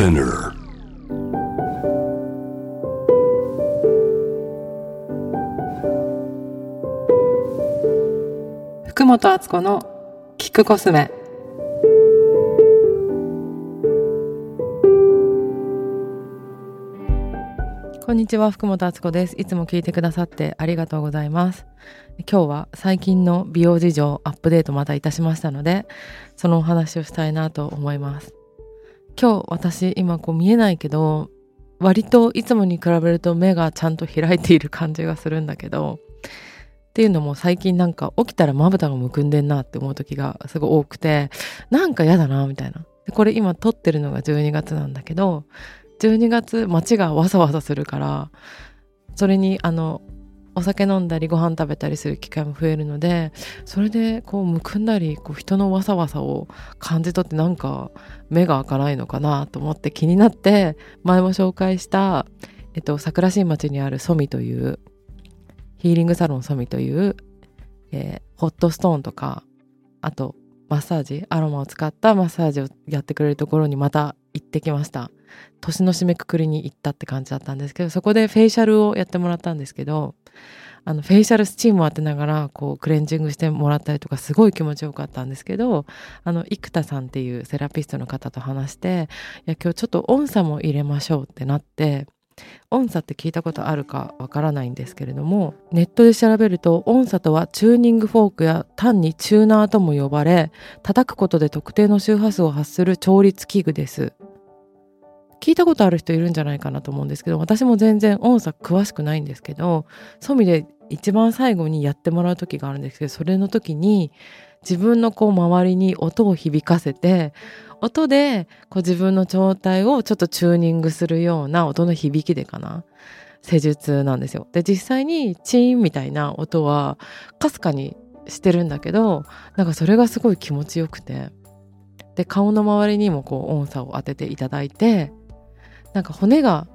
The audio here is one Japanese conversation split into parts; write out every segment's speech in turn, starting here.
Spinner. 福本敦子の聞くコスメこんにちは福本敦子ですいつも聞いてくださってありがとうございます今日は最近の美容事情アップデートまたいたしましたのでそのお話をしたいなと思います今日私今こう見えないけど割といつもに比べると目がちゃんと開いている感じがするんだけどっていうのも最近なんか起きたらまぶたがむくんでんなって思う時がすごい多くてなんか嫌だなみたいな。でこれ今撮ってるのが12月なんだけど12月街がわさわさするからそれにあのお酒飲んだりご飯食べたりする機会も増えるのでそれでこうむくんだりこう人のわさわさを感じ取ってなんか目が開かないのかなと思って気になって前も紹介した、えっと、桜新町にあるソミというヒーリングサロンソミという、えーホットストーンとかあとマッサージアロマを使ったマッサージをやってくれるところにまた行ってきました。年の締めくくりに行ったって感じだったんですけどそこでフェイシャルをやってもらったんですけどあのフェイシャルスチームを当てながらこうクレンジングしてもらったりとかすごい気持ちよかったんですけどあの生田さんっていうセラピストの方と話していや今日ちょっと音叉も入れましょうってなって音叉って聞いたことあるかわからないんですけれどもネットで調べると音叉とはチューニングフォークや単にチューナーとも呼ばれ叩くことで特定の周波数を発する調律器具です。聞いたことある人いるんじゃないかなと思うんですけど私も全然音叉詳しくないんですけどソミで一番最後にやってもらう時があるんですけどそれの時に自分のこう周りに音を響かせて音でこう自分の状態をちょっとチューニングするような音の響きでかな施術なんですよ。で実際にチーンみたいな音はかすかにしてるんだけどなんかそれがすごい気持ちよくてで顔の周りにもこう音差を当てていただいてなんか骨が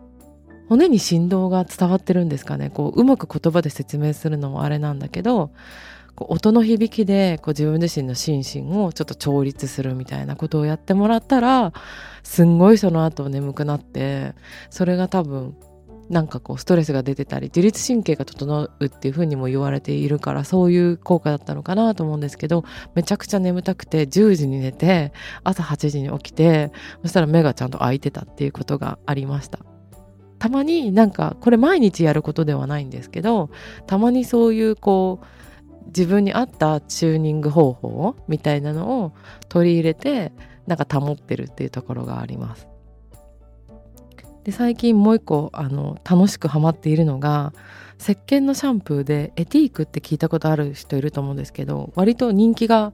骨に振動が伝わってるんですかね。こううまく言葉で説明するのもあれなんだけどこう音の響きでこう自分自身の心身をちょっと調律するみたいなことをやってもらったらすんごいその後眠くなってそれが多分なんかこうストレスが出てたり自律神経が整うっていうふうにも言われているからそういう効果だったのかなと思うんですけどめちゃくちゃ眠たくて10時に寝て朝8時に起きてそしたら目がちゃんと開いてたっていうことがありました。たまになんかこれ毎日やることではないんですけどたまにそういうこう自分に合ったチューニング方法みたいなのを取り入れてなんか保ってるっていうところがあります。で最近もう一個あの楽しくハマっているのが石鹸のシャンプーでエティークって聞いたことある人いると思うんですけど割と人気が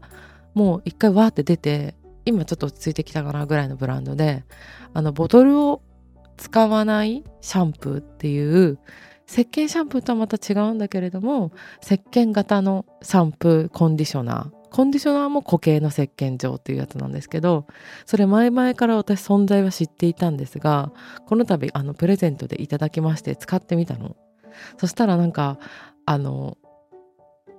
もう一回わーって出て今ちょっと落ち着いてきたかなぐらいのブランドであのボトルを使わないシャンプーっていう石鹸シャンプーとはまた違うんだけれども石鹸型のシャンプーコンディショナーコンディショナーも固形の石鹸状っていうやつなんですけどそれ前々から私存在は知っていたんですがこの度あのプレゼントでいただきまして使ってみたの。そしたらなんかあの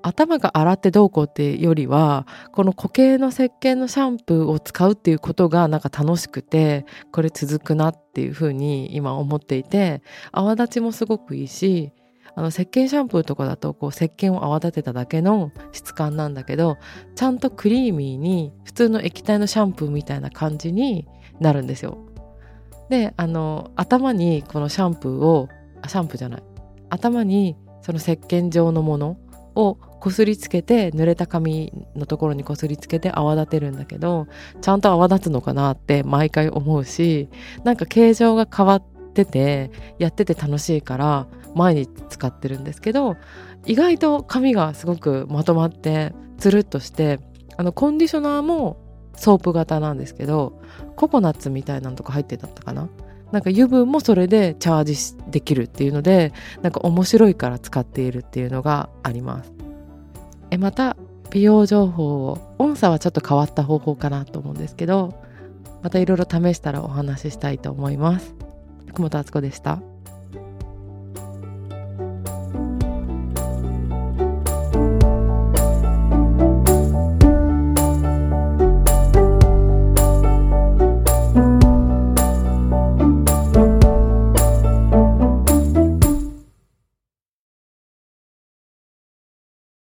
頭が洗ってどうこうってよりはこの固形の石鹸のシャンプーを使うっていうことがなんか楽しくてこれ続くなっていうふうに今思っていて泡立ちもすごくいいしあの石鹸シャンプーとかだとこう石鹸を泡立てただけの質感なんだけどちゃんとクリーミーに普通の液体のシャンプーみたいな感じになるんですよ。であの頭にこのシャンプーをあシャンプーじゃない頭にその石鹸状のものをこすりつけて濡れた髪のところにこすりつけて泡立てるんだけどちゃんと泡立つのかなって毎回思うしなんか形状が変わっててやってて楽しいから毎日使ってるんですけど意外と髪がすごくまとまってつるっとしてあのコンディショナーもソープ型なんですけどココナッツみたいなのとか入ってたったかな？なんか油分もそれでチャージできるっていうのでなんか面白いから使っているっていうのがあります。えまた美容情報を音差はちょっと変わった方法かなと思うんですけどまたいろいろ試したらお話ししたいと思います。久保田敦子でした。